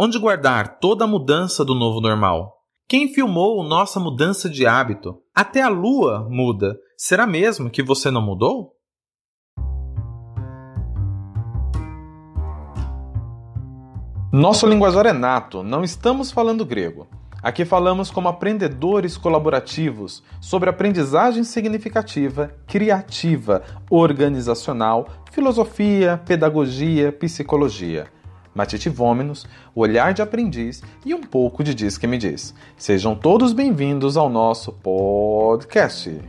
Onde guardar toda a mudança do novo normal? Quem filmou nossa mudança de hábito? Até a lua muda. Será mesmo que você não mudou? Nosso linguajar é nato, não estamos falando grego. Aqui falamos como aprendedores colaborativos sobre aprendizagem significativa, criativa, organizacional, filosofia, pedagogia, psicologia. O olhar de aprendiz e um pouco de Diz que me diz. Sejam todos bem-vindos ao nosso podcast.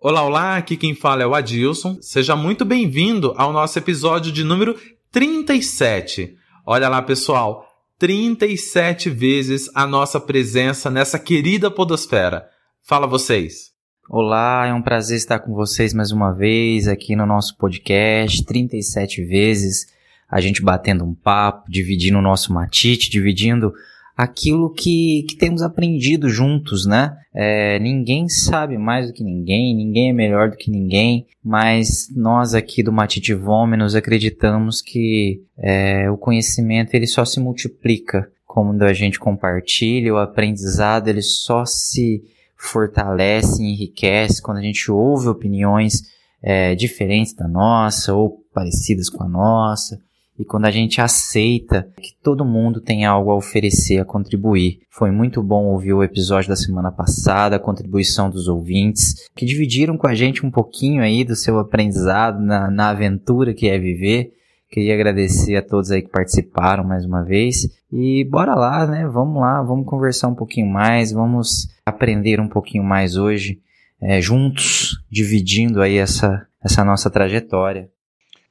Olá, olá, aqui quem fala é o Adilson. Seja muito bem-vindo ao nosso episódio de número 37. Olha lá, pessoal, 37 vezes a nossa presença nessa querida podosfera. Fala vocês. Olá, é um prazer estar com vocês mais uma vez aqui no nosso podcast, 37 vezes, a gente batendo um papo, dividindo o nosso matite, dividindo aquilo que, que temos aprendido juntos, né? É, ninguém sabe mais do que ninguém, ninguém é melhor do que ninguém, mas nós aqui do Matite Vômenos acreditamos que é, o conhecimento ele só se multiplica quando a gente compartilha, o aprendizado ele só se fortalece, enriquece quando a gente ouve opiniões é, diferentes da nossa ou parecidas com a nossa e quando a gente aceita que todo mundo tem algo a oferecer, a contribuir. Foi muito bom ouvir o episódio da semana passada, a contribuição dos ouvintes, que dividiram com a gente um pouquinho aí do seu aprendizado na, na aventura que é viver. Queria agradecer a todos aí que participaram mais uma vez. E bora lá, né? Vamos lá, vamos conversar um pouquinho mais, vamos aprender um pouquinho mais hoje, é, juntos, dividindo aí essa, essa nossa trajetória.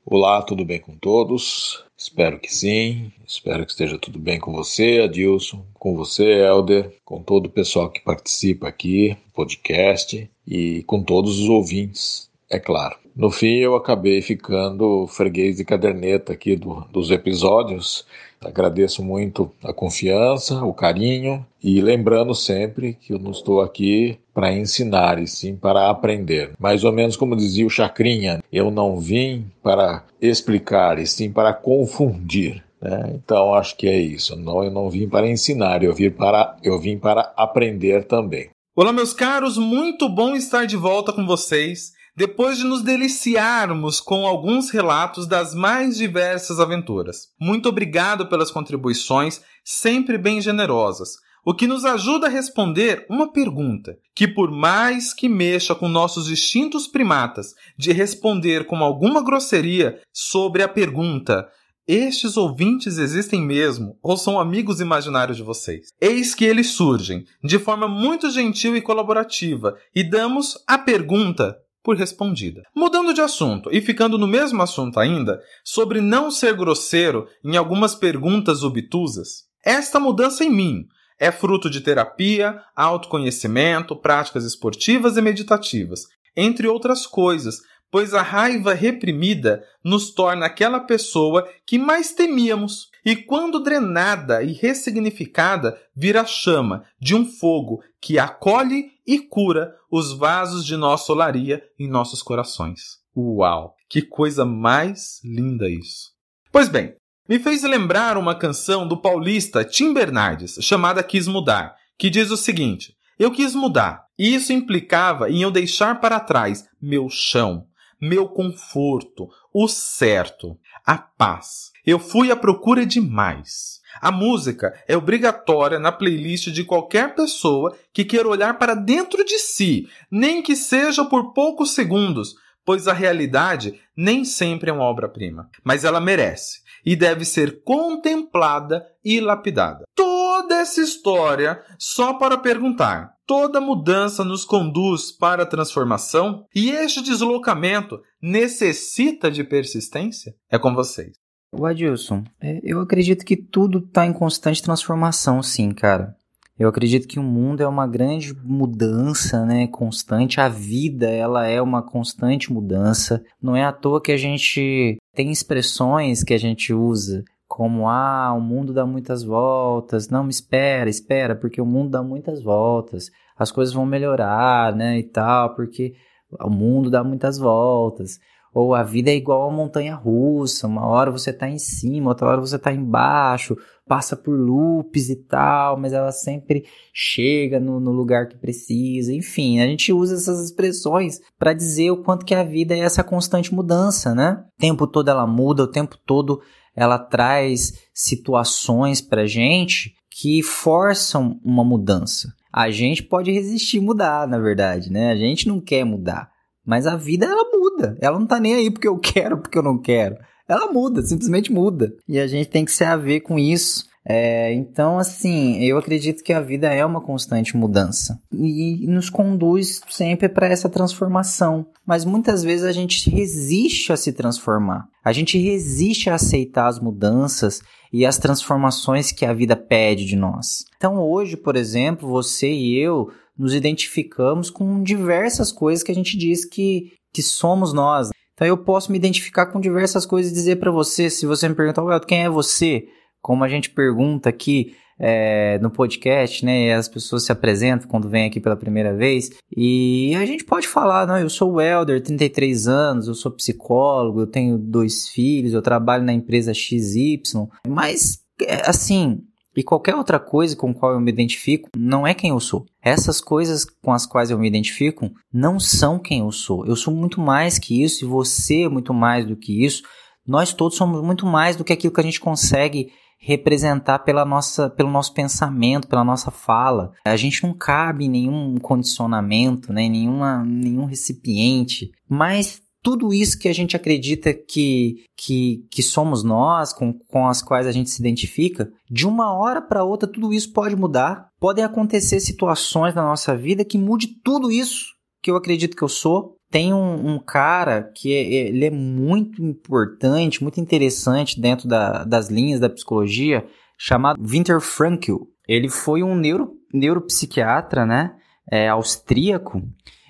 Olá, tudo bem com todos? Espero que sim. Espero que esteja tudo bem com você, Adilson, com você, Helder, com todo o pessoal que participa aqui podcast e com todos os ouvintes, é claro. No fim, eu acabei ficando freguês de caderneta aqui do, dos episódios Agradeço muito a confiança, o carinho e lembrando sempre que eu não estou aqui para ensinar e sim para aprender. Mais ou menos como dizia o Chacrinha, eu não vim para explicar e sim para confundir. Né? Então acho que é isso. Não, eu não vim para ensinar, eu vim para, eu vim para aprender também. Olá, meus caros, muito bom estar de volta com vocês depois de nos deliciarmos com alguns relatos das mais diversas aventuras. Muito obrigado pelas contribuições, sempre bem generosas, o que nos ajuda a responder uma pergunta que, por mais que mexa com nossos instintos primatas de responder com alguma grosseria sobre a pergunta estes ouvintes existem mesmo ou são amigos imaginários de vocês? Eis que eles surgem de forma muito gentil e colaborativa e damos a pergunta por respondida. Mudando de assunto e ficando no mesmo assunto ainda, sobre não ser grosseiro em algumas perguntas obtusas, esta mudança em mim é fruto de terapia, autoconhecimento, práticas esportivas e meditativas, entre outras coisas, pois a raiva reprimida nos torna aquela pessoa que mais temíamos. E quando drenada e ressignificada, vira chama de um fogo que acolhe e cura os vasos de nossa olaria em nossos corações. Uau! Que coisa mais linda isso! Pois bem, me fez lembrar uma canção do paulista Tim Bernardes, chamada Quis Mudar, que diz o seguinte: Eu quis mudar, e isso implicava em eu deixar para trás meu chão, meu conforto, o certo, a paz. Eu fui à procura de mais. A música é obrigatória na playlist de qualquer pessoa que queira olhar para dentro de si, nem que seja por poucos segundos, pois a realidade nem sempre é uma obra-prima, mas ela merece e deve ser contemplada e lapidada. Toda essa história só para perguntar: toda mudança nos conduz para a transformação? E este deslocamento necessita de persistência? É com vocês. O Adilson, é, eu acredito que tudo está em constante transformação, sim, cara. Eu acredito que o mundo é uma grande mudança, né, constante. A vida, ela é uma constante mudança. Não é à toa que a gente tem expressões que a gente usa como ah, o mundo dá muitas voltas. Não, me espera, espera, porque o mundo dá muitas voltas. As coisas vão melhorar, né, e tal, porque o mundo dá muitas voltas. Ou a vida é igual a montanha russa, uma hora você está em cima, outra hora você está embaixo, passa por loops e tal, mas ela sempre chega no, no lugar que precisa. Enfim, a gente usa essas expressões para dizer o quanto que a vida é essa constante mudança, né? O tempo todo ela muda, o tempo todo ela traz situações para gente que forçam uma mudança. A gente pode resistir mudar, na verdade, né? A gente não quer mudar. Mas a vida, ela muda. Ela não tá nem aí porque eu quero, porque eu não quero. Ela muda, simplesmente muda. E a gente tem que se haver com isso. É, então, assim, eu acredito que a vida é uma constante mudança e nos conduz sempre para essa transformação. Mas muitas vezes a gente resiste a se transformar, a gente resiste a aceitar as mudanças e as transformações que a vida pede de nós. Então, hoje, por exemplo, você e eu nos identificamos com diversas coisas que a gente diz que, que somos nós. Então eu posso me identificar com diversas coisas e dizer para você, se você me perguntar, well, quem é você? Como a gente pergunta aqui é, no podcast, né? as pessoas se apresentam quando vêm aqui pela primeira vez. E a gente pode falar, não, eu sou o Elder, 33 anos, eu sou psicólogo, eu tenho dois filhos, eu trabalho na empresa XY. Mas, é, assim, e qualquer outra coisa com qual eu me identifico não é quem eu sou. Essas coisas com as quais eu me identifico não são quem eu sou. Eu sou muito mais que isso e você é muito mais do que isso. Nós todos somos muito mais do que aquilo que a gente consegue representar pela nossa, pelo nosso pensamento, pela nossa fala. A gente não cabe em nenhum condicionamento, né, nenhuma, nenhum recipiente, mas tudo isso que a gente acredita que, que, que somos nós, com, com as quais a gente se identifica, de uma hora para outra tudo isso pode mudar. Podem acontecer situações na nossa vida que mude tudo isso que eu acredito que eu sou. Tem um, um cara que é, ele é muito importante, muito interessante dentro da, das linhas da psicologia, chamado Winter Frankl. Ele foi um neuro, neuropsiquiatra, né? É, austríaco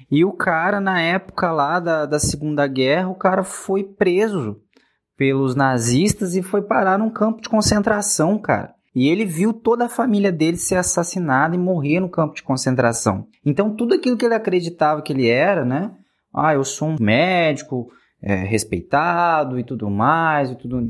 e o cara, na época lá da, da Segunda Guerra, o cara foi preso pelos nazistas e foi parar num campo de concentração, cara. E ele viu toda a família dele ser assassinada e morrer no campo de concentração. Então, tudo aquilo que ele acreditava que ele era, né? Ah, eu sou um médico é, respeitado e tudo mais, e tudo.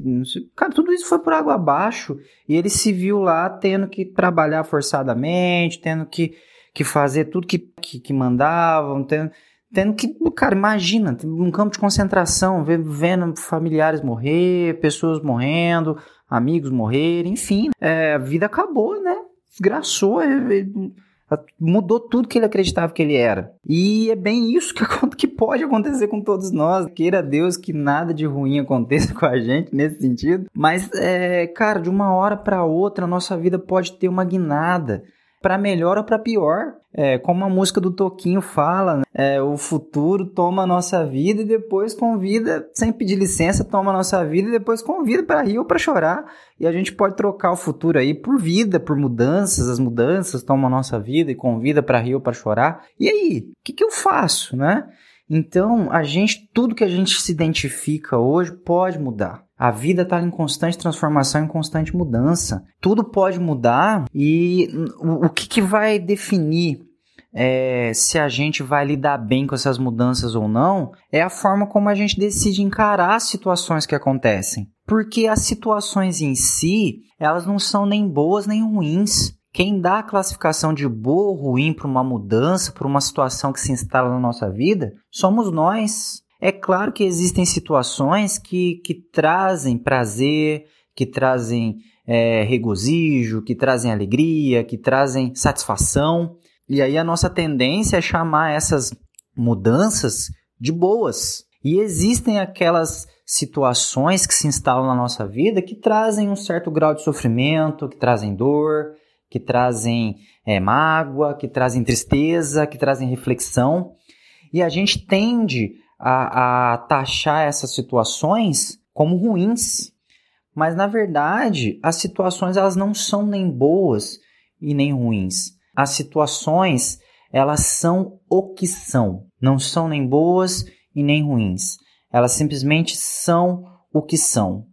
Cara, tudo isso foi por água abaixo. E ele se viu lá tendo que trabalhar forçadamente, tendo que que fazer tudo que, que, que mandavam, tendo, tendo que, cara, imagina, um campo de concentração, vendo familiares morrer, pessoas morrendo, amigos morrerem, enfim, é, a vida acabou, né? Desgraçou, é, é, mudou tudo que ele acreditava que ele era. E é bem isso que, que pode acontecer com todos nós. Queira Deus que nada de ruim aconteça com a gente nesse sentido. Mas, é, cara, de uma hora para outra, a nossa vida pode ter uma guinada para melhor ou para pior. É, como a música do Toquinho fala, né? é, o futuro toma a nossa vida e depois convida, sem pedir licença, toma a nossa vida e depois convida para rir ou para chorar. E a gente pode trocar o futuro aí por vida, por mudanças. As mudanças tomam a nossa vida e convida para rir ou para chorar. E aí, o que, que eu faço, né? Então, a gente, tudo que a gente se identifica hoje pode mudar. A vida está em constante transformação, em constante mudança. Tudo pode mudar e o, que, que vai definir é, se a gente vai lidar bem com essas mudanças ou não é a forma como a gente decide encarar as situações que acontecem. Porque as situações em si, elas não são nem boas nem ruins. Quem dá a classificação de boa ou ruim para uma mudança, para uma situação que se instala na nossa vida, somos nós. É claro que existem situações que, que trazem prazer, que trazem é, regozijo, que trazem alegria, que trazem satisfação. E aí a nossa tendência é chamar essas mudanças de boas. E existem aquelas situações que se instalam na nossa vida que trazem um certo grau de sofrimento, que trazem dor, que trazem é, mágoa, que trazem tristeza, que trazem reflexão. E a gente tende a, a taxar essas situações como ruins. Mas na verdade, as situações elas não são nem boas e nem ruins. As situações elas são o que são, não são nem boas e nem ruins. Elas simplesmente são o que são.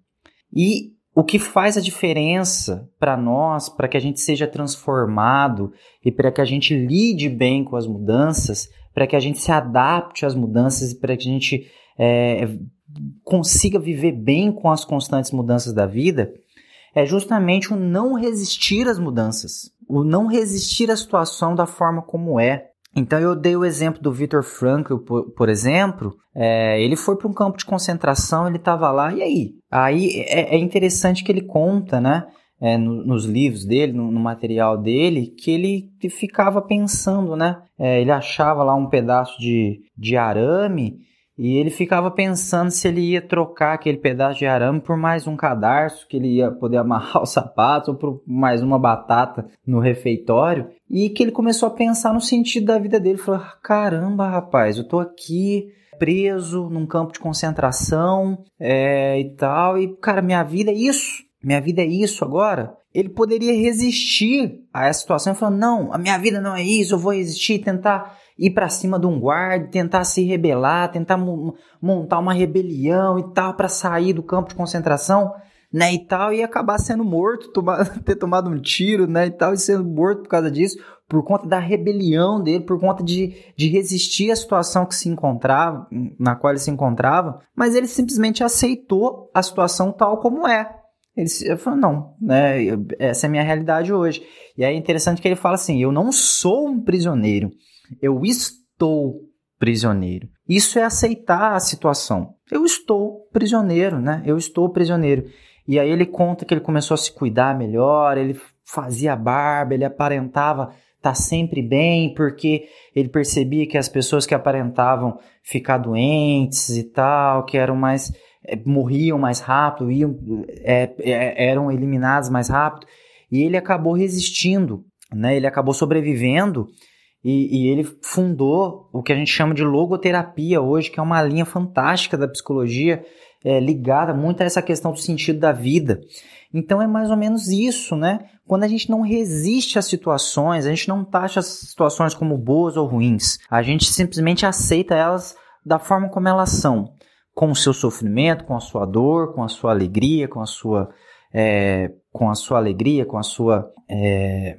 E o que faz a diferença para nós, para que a gente seja transformado e para que a gente lide bem com as mudanças, para que a gente se adapte às mudanças e para que a gente é, consiga viver bem com as constantes mudanças da vida, é justamente o não resistir às mudanças, o não resistir à situação da forma como é. Então eu dei o exemplo do Viktor Frankl, por, por exemplo. É, ele foi para um campo de concentração, ele estava lá, e aí? Aí é, é, interessante que ele conta, né? É, no, nos livros dele, no, no, material dele, que ele ficava pensando, né? É, ele achava lá um pedaço de, de arame e ele ficava pensando se ele ia trocar aquele pedaço de arame por mais um cadarço, que ele ia poder amarrar o sapato, ou por mais uma batata no refeitório. E que ele começou a pensar no sentido da vida dele. Falou: caramba, rapaz, eu tô aqui preso num campo de concentração é, e tal. E, cara, minha vida é isso. Minha vida é isso agora. Ele poderia resistir a essa situação e falar: não, a minha vida não é isso, eu vou resistir, tentar ir para cima de um guarda, tentar se rebelar, tentar montar uma rebelião e tal para sair do campo de concentração, né, e tal, e acabar sendo morto, tomar, ter tomado um tiro, né, e tal, e sendo morto por causa disso, por conta da rebelião dele, por conta de, de resistir à situação que se encontrava, na qual ele se encontrava, mas ele simplesmente aceitou a situação tal como é. Ele falou, não, né, essa é a minha realidade hoje. E aí é interessante que ele fala assim, eu não sou um prisioneiro, eu estou prisioneiro. Isso é aceitar a situação. Eu estou prisioneiro, né? Eu estou prisioneiro. E aí ele conta que ele começou a se cuidar melhor, ele fazia barba, ele aparentava estar tá sempre bem, porque ele percebia que as pessoas que aparentavam ficar doentes e tal, que eram mais morriam mais rápido, iam, é, é, eram eliminados mais rápido, e ele acabou resistindo, né? Ele acabou sobrevivendo e, e, ele fundou o que a gente chama de logoterapia hoje, que é uma linha fantástica da psicologia é, ligada muito a essa questão do sentido da vida. Então é mais ou menos isso, né? Quando a gente não resiste às situações, a gente não taxa as situações como boas ou ruins, a gente simplesmente aceita elas da forma como elas são, com o seu sofrimento, com a sua dor, com a sua alegria, com a sua é, com a sua alegria, com a sua é,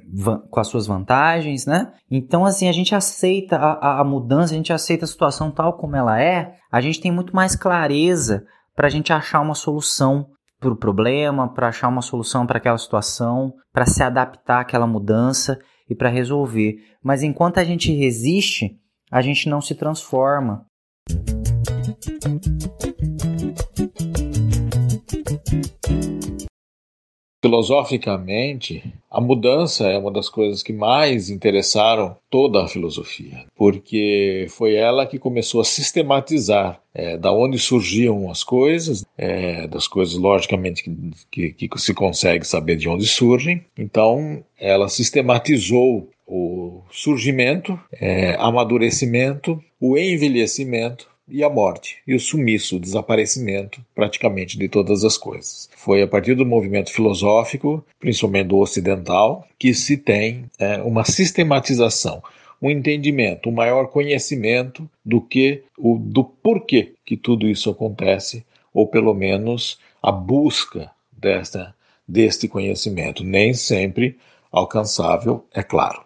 com as suas vantagens, né? Então, assim, a gente aceita a, a, mudança, a gente aceita a situação tal como ela é, a gente tem muito mais clareza para a gente achar uma solução para o problema, para achar uma solução para aquela situação, para se adaptar àquela mudança e para resolver. Mas enquanto a gente resiste, a gente não se transforma. Filosoficamente, a mudança é uma das coisas que mais interessaram toda a filosofia, porque foi ela que começou a sistematizar é, da onde surgiam as coisas, é, das coisas logicamente que, que, que se consegue saber de onde surgem. Então, ela sistematizou o surgimento, é, amadurecimento, o envelhecimento e a morte, e o sumiço, o desaparecimento praticamente de todas as coisas. Foi a partir do movimento filosófico, principalmente do ocidental, que se tem é, uma sistematização, um entendimento, um maior conhecimento do que o do porquê que tudo isso acontece, ou pelo menos a busca desta, deste conhecimento, nem sempre alcançável, é claro.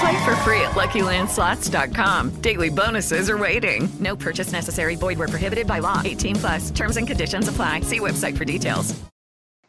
Play for free at LuckyLandSlots.com. Daily bonuses are waiting. No purchase necessary. Void where prohibited by law. 18 plus. Terms and conditions apply. See website for details.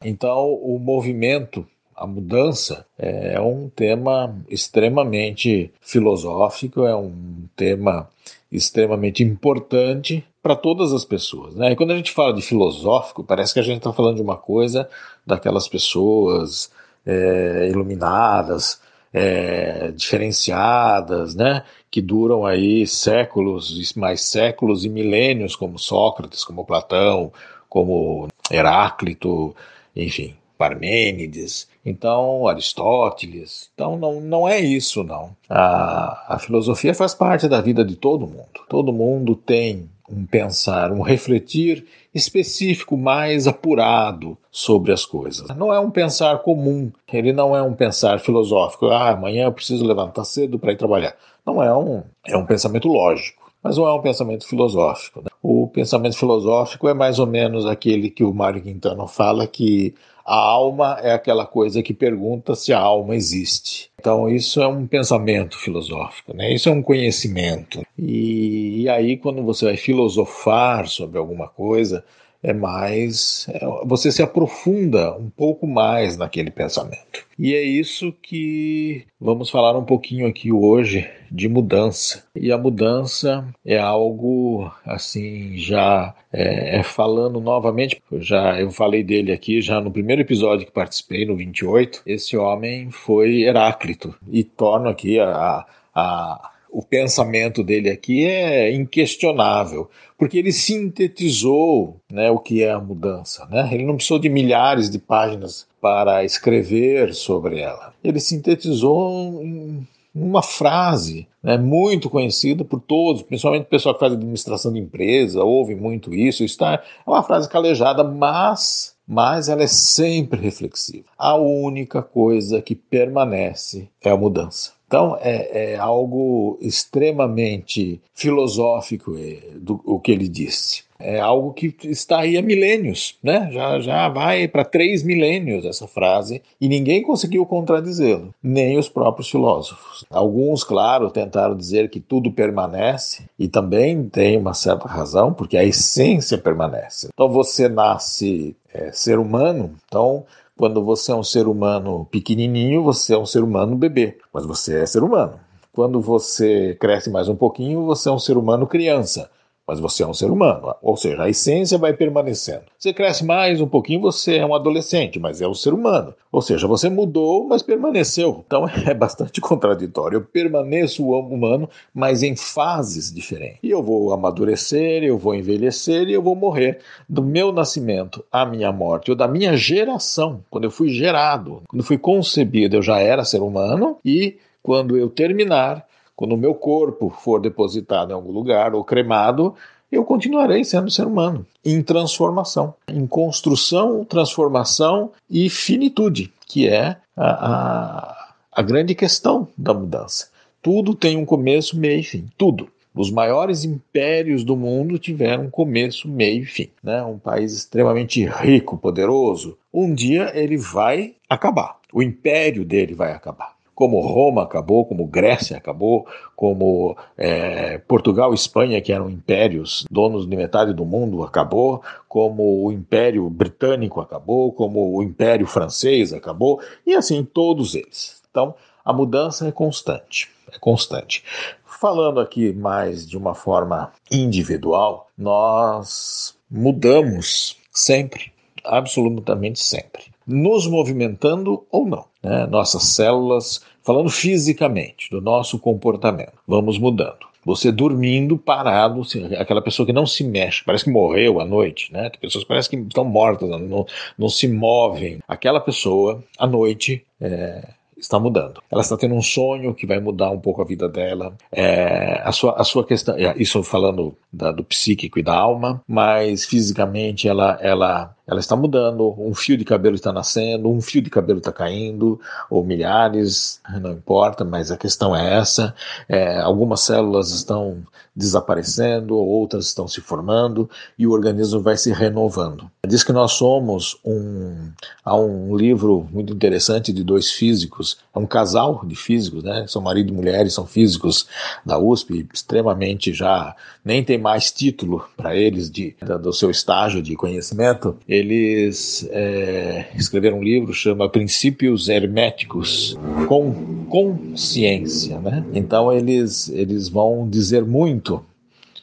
Então, o movimento a mudança é um tema extremamente filosófico, é um tema extremamente importante para todas as pessoas. Né? E quando a gente fala de filosófico, parece que a gente está falando de uma coisa daquelas pessoas é, iluminadas, é, diferenciadas, né? que duram aí séculos e mais séculos e milênios, como Sócrates, como Platão, como Heráclito, enfim, Parmênides, então Aristóteles. Então não, não é isso, não. A, a filosofia faz parte da vida de todo mundo. Todo mundo tem um pensar, um refletir específico, mais apurado sobre as coisas. Não é um pensar comum, ele não é um pensar filosófico. Ah, amanhã eu preciso levantar cedo para ir trabalhar. Não é um, é um pensamento lógico, mas não é um pensamento filosófico. Né? O pensamento filosófico é mais ou menos aquele que o Mário Quintana fala que a alma é aquela coisa que pergunta se a alma existe. Então, isso é um pensamento filosófico, né? isso é um conhecimento. E, e aí, quando você vai filosofar sobre alguma coisa, é mais. É, você se aprofunda um pouco mais naquele pensamento. E é isso que vamos falar um pouquinho aqui hoje de mudança. E a mudança é algo assim, já é, é falando novamente, já eu falei dele aqui já no primeiro episódio que participei, no 28. Esse homem foi Heráclito. E torno aqui a, a o pensamento dele aqui é inquestionável, porque ele sintetizou né, o que é a mudança. Né? Ele não precisou de milhares de páginas para escrever sobre ela. Ele sintetizou em uma frase né, muito conhecida por todos, principalmente o pessoal que faz administração de empresa, ouve muito isso. Está, é uma frase calejada, mas, mas ela é sempre reflexiva. A única coisa que permanece é a mudança. Então, é, é algo extremamente filosófico é, do, o que ele disse. É algo que está aí há milênios, né? Já, já vai para três milênios essa frase e ninguém conseguiu contradizê-lo, nem os próprios filósofos. Alguns, claro, tentaram dizer que tudo permanece e também tem uma certa razão, porque a essência permanece. Então você nasce é, ser humano, então quando você é um ser humano pequenininho, você é um ser humano bebê, mas você é ser humano. Quando você cresce mais um pouquinho, você é um ser humano criança mas você é um ser humano, ou seja, a essência vai permanecendo. Você cresce mais um pouquinho, você é um adolescente, mas é um ser humano. Ou seja, você mudou, mas permaneceu. Então é bastante contraditório. Eu permaneço humano, mas em fases diferentes. E eu vou amadurecer, eu vou envelhecer e eu vou morrer. Do meu nascimento à minha morte, ou da minha geração, quando eu fui gerado, quando fui concebido, eu já era ser humano e quando eu terminar, quando o meu corpo for depositado em algum lugar ou cremado, eu continuarei sendo ser humano, em transformação, em construção, transformação e finitude, que é a, a, a grande questão da mudança. Tudo tem um começo, meio e fim. Tudo. Os maiores impérios do mundo tiveram começo, meio e fim. Né? Um país extremamente rico, poderoso. Um dia ele vai acabar. O império dele vai acabar como Roma acabou, como Grécia acabou, como é, Portugal e Espanha, que eram impérios, donos de metade do mundo, acabou, como o Império Britânico acabou, como o Império Francês acabou, e assim todos eles. Então, a mudança é constante, é constante. Falando aqui mais de uma forma individual, nós mudamos sempre, absolutamente sempre, nos movimentando ou não. Né? Nossas células falando fisicamente, do nosso comportamento. Vamos mudando. Você dormindo parado, aquela pessoa que não se mexe, parece que morreu à noite, né? Tem pessoas que parecem que estão mortas, não, não se movem. Aquela pessoa, à noite, é, está mudando. Ela está tendo um sonho que vai mudar um pouco a vida dela. É, a, sua, a sua questão, é, isso falando da, do psíquico e da alma, mas fisicamente ela, ela ela está mudando, um fio de cabelo está nascendo, um fio de cabelo está caindo, ou milhares, não importa, mas a questão é essa. É, algumas células estão desaparecendo, outras estão se formando e o organismo vai se renovando. Diz que nós somos um. Há um livro muito interessante de dois físicos, é um casal de físicos, né? São marido e mulher, são físicos da USP, extremamente já nem tem mais título para eles de, do seu estágio de conhecimento eles é, escreveram um livro chama Princípios Herméticos com consciência, né? Então eles eles vão dizer muito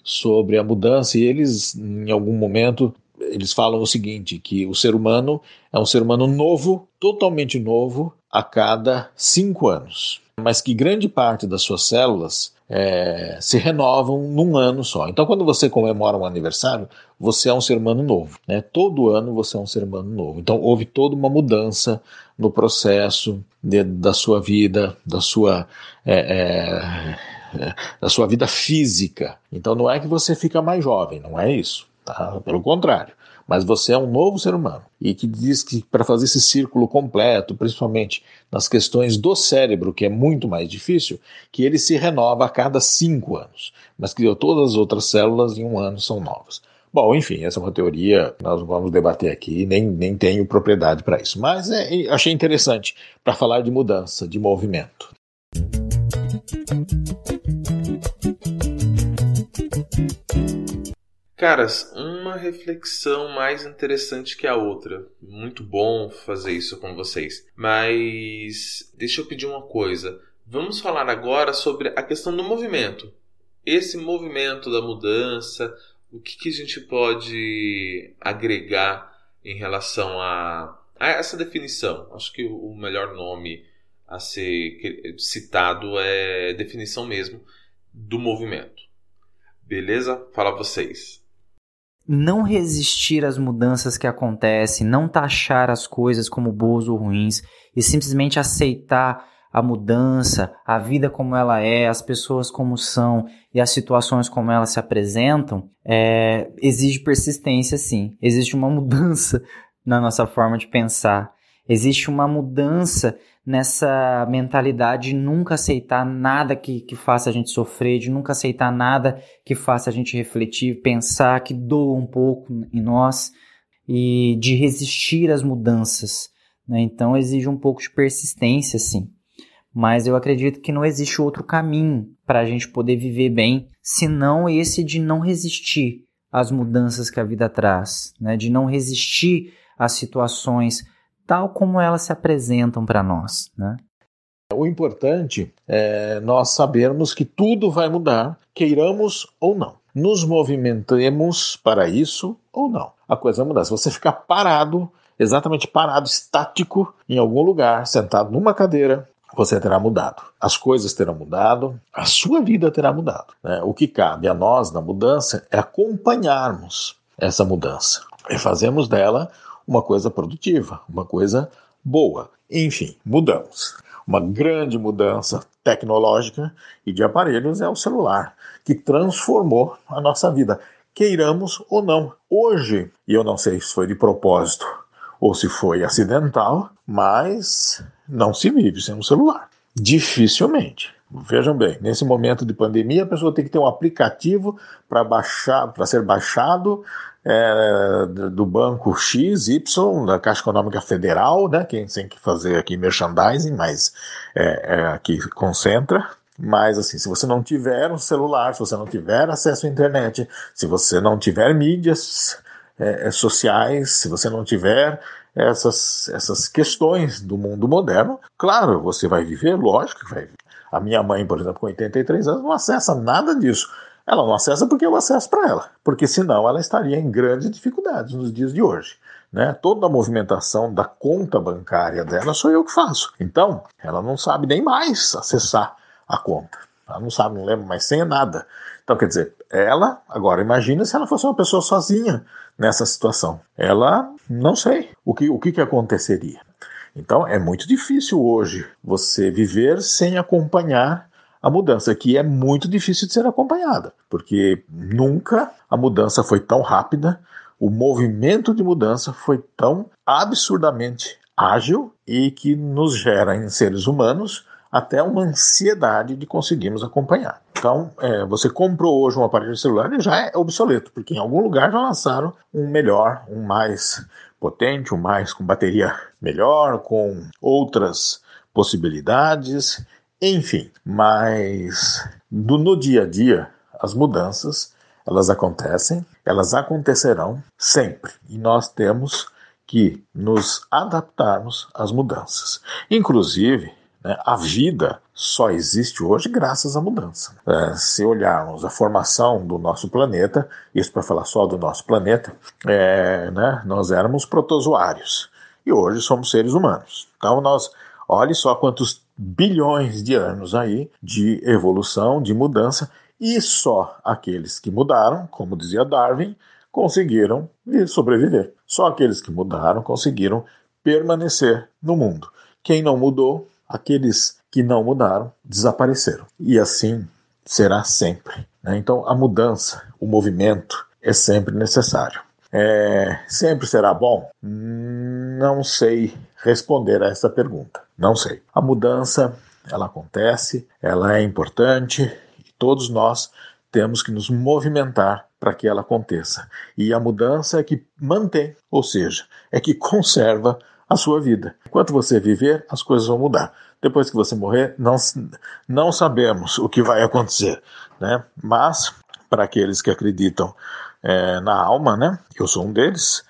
sobre a mudança e eles em algum momento eles falam o seguinte que o ser humano é um ser humano novo, totalmente novo a cada cinco anos, mas que grande parte das suas células é, se renovam num ano só. Então, quando você comemora um aniversário, você é um ser humano novo. Né? Todo ano você é um ser humano novo. Então, houve toda uma mudança no processo de, da sua vida, da sua. É, é, da sua vida física. Então não é que você fica mais jovem, não é isso. Tá? Pelo contrário mas você é um novo ser humano. E que diz que para fazer esse círculo completo, principalmente nas questões do cérebro, que é muito mais difícil, que ele se renova a cada cinco anos, mas que todas as outras células em um ano são novas. Bom, enfim, essa é uma teoria nós vamos debater aqui, nem, nem tenho propriedade para isso, mas é, achei interessante para falar de mudança, de movimento. Caras, uma reflexão mais interessante que a outra. Muito bom fazer isso com vocês. Mas deixa eu pedir uma coisa. Vamos falar agora sobre a questão do movimento. Esse movimento da mudança, o que, que a gente pode agregar em relação a, a essa definição? Acho que o melhor nome a ser citado é definição mesmo do movimento. Beleza? Fala vocês não resistir às mudanças que acontecem, não taxar as coisas como boas ou ruins e simplesmente aceitar a mudança, a vida como ela é, as pessoas como são e as situações como elas se apresentam, é, exige persistência, sim. Existe uma mudança na nossa forma de pensar. Existe uma mudança nessa mentalidade de nunca aceitar nada que, que faça a gente sofrer, de nunca aceitar nada que faça a gente refletir, pensar, que doa um pouco em nós e de resistir às mudanças. Né? Então exige um pouco de persistência, sim. Mas eu acredito que não existe outro caminho para a gente poder viver bem, senão esse de não resistir às mudanças que a vida traz, né? de não resistir às situações tal como elas se apresentam para nós. Né? O importante é nós sabermos que tudo vai mudar, queiramos ou não. Nos movimentemos para isso ou não. A coisa vai mudar. Se você ficar parado, exatamente parado, estático, em algum lugar, sentado numa cadeira, você terá mudado. As coisas terão mudado, a sua vida terá mudado. Né? O que cabe a nós na mudança é acompanharmos essa mudança e fazermos dela uma coisa produtiva, uma coisa boa. Enfim, mudamos. Uma grande mudança tecnológica e de aparelhos é o celular, que transformou a nossa vida, queiramos ou não. Hoje, e eu não sei se foi de propósito ou se foi acidental, mas não se vive sem um celular. Dificilmente. Vejam bem, nesse momento de pandemia, a pessoa tem que ter um aplicativo para baixar, para ser baixado é, do banco XY, da Caixa Econômica Federal, né? Quem tem que fazer aqui merchandising, mas é, é, aqui concentra. Mas assim, se você não tiver um celular, se você não tiver acesso à internet, se você não tiver mídias é, é sociais, se você não tiver essas, essas questões do mundo moderno, claro, você vai viver, lógico que vai viver. A minha mãe, por exemplo, com 83 anos, não acessa nada disso. Ela não acessa porque eu acesso para ela, porque senão ela estaria em grandes dificuldades nos dias de hoje. Né? Toda a movimentação da conta bancária dela sou eu que faço. Então, ela não sabe nem mais acessar a conta. Ela não sabe, não lembra mais senha, nada. Então, quer dizer, ela, agora imagina se ela fosse uma pessoa sozinha nessa situação. Ela, não sei o que, o que, que aconteceria. Então, é muito difícil hoje você viver sem acompanhar a mudança, que é muito difícil de ser acompanhada, porque nunca a mudança foi tão rápida, o movimento de mudança foi tão absurdamente ágil e que nos gera em seres humanos até uma ansiedade de conseguirmos acompanhar. Então, é, você comprou hoje um aparelho celular e já é obsoleto, porque em algum lugar já lançaram um melhor, um mais potente, um mais com bateria melhor, com outras possibilidades enfim, mas do, no dia a dia, as mudanças elas acontecem elas acontecerão sempre e nós temos que nos adaptarmos às mudanças. Inclusive, né, a vida só existe hoje graças à mudança. É, se olharmos a formação do nosso planeta, isso para falar só do nosso planeta, é, né, nós éramos protozoários e hoje somos seres humanos. Então nós, olhe só quantos bilhões de anos aí de evolução, de mudança, e só aqueles que mudaram, como dizia Darwin, conseguiram sobreviver. Só aqueles que mudaram conseguiram permanecer no mundo. Quem não mudou, aqueles que não mudaram, desapareceram. E assim será sempre. Né? Então, a mudança, o movimento é sempre necessário. É, sempre será bom? Não sei responder a essa pergunta. Não sei. A mudança, ela acontece, ela é importante e todos nós temos que nos movimentar para que ela aconteça. E a mudança é que mantém, ou seja, é que conserva a sua vida. Enquanto você viver, as coisas vão mudar. Depois que você morrer, não, não sabemos o que vai acontecer. Né? Mas, para aqueles que acreditam é, na alma, né? eu sou um deles,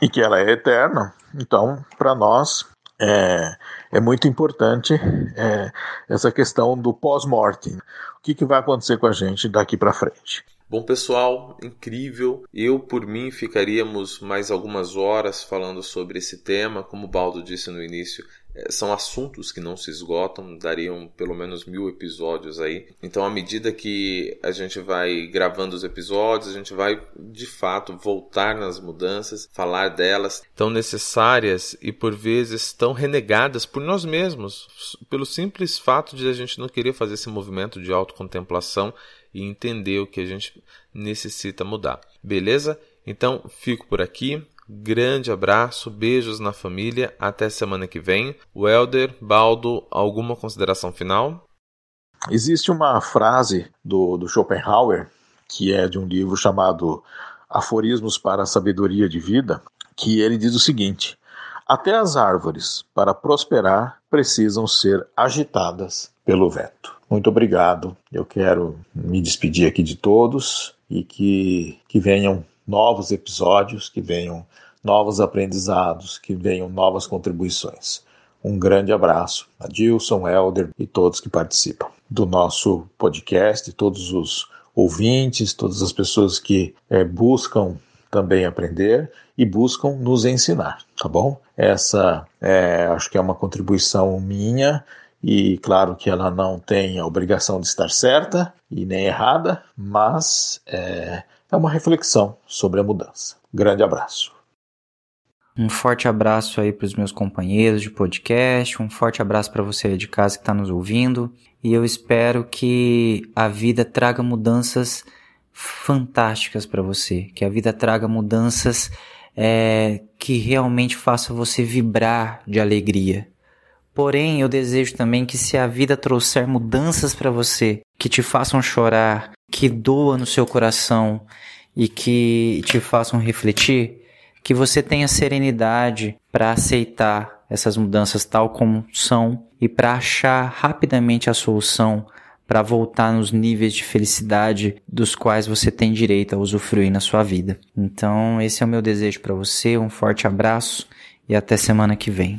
e que ela é eterna, então, para nós, é, é, muito importante é, essa questão do pós-mortem. Que, que vai acontecer com a gente daqui para frente? Bom, pessoal, incrível. Eu, por mim, ficaríamos mais algumas horas falando sobre esse tema. Como o Baldo disse no início, é, são assuntos que não se esgotam, dariam pelo menos mil episódios aí. Então, à medida que a gente vai gravando os episódios, a gente vai de fato voltar nas mudanças, falar delas, tão necessárias e por vezes tão renegadas por nós mesmos, pelo simples fato de a gente não querer fazer esse movimento de autocontemplação e entender o que a gente necessita mudar. Beleza? Então fico por aqui. Grande abraço, beijos na família, até semana que vem. Welder, Baldo, alguma consideração final? Existe uma frase do, do Schopenhauer, que é de um livro chamado Aforismos para a Sabedoria de Vida, que ele diz o seguinte: Até as árvores, para prosperar, precisam ser agitadas pelo vento. Muito obrigado. Eu quero me despedir aqui de todos e que, que venham novos episódios, que venham novos aprendizados, que venham novas contribuições. Um grande abraço a Dilson, Helder e todos que participam do nosso podcast, todos os ouvintes, todas as pessoas que é, buscam também aprender e buscam nos ensinar, tá bom? Essa é, acho que é uma contribuição minha e claro que ela não tem a obrigação de estar certa e nem errada, mas é, é uma reflexão sobre a mudança. Grande abraço. Um forte abraço aí para os meus companheiros de podcast, um forte abraço para você aí de casa que está nos ouvindo, e eu espero que a vida traga mudanças fantásticas para você, que a vida traga mudanças é, que realmente faça você vibrar de alegria, Porém, eu desejo também que se a vida trouxer mudanças para você, que te façam chorar, que doa no seu coração e que te façam refletir, que você tenha serenidade para aceitar essas mudanças tal como são e para achar rapidamente a solução para voltar nos níveis de felicidade dos quais você tem direito a usufruir na sua vida. Então, esse é o meu desejo para você. Um forte abraço e até semana que vem.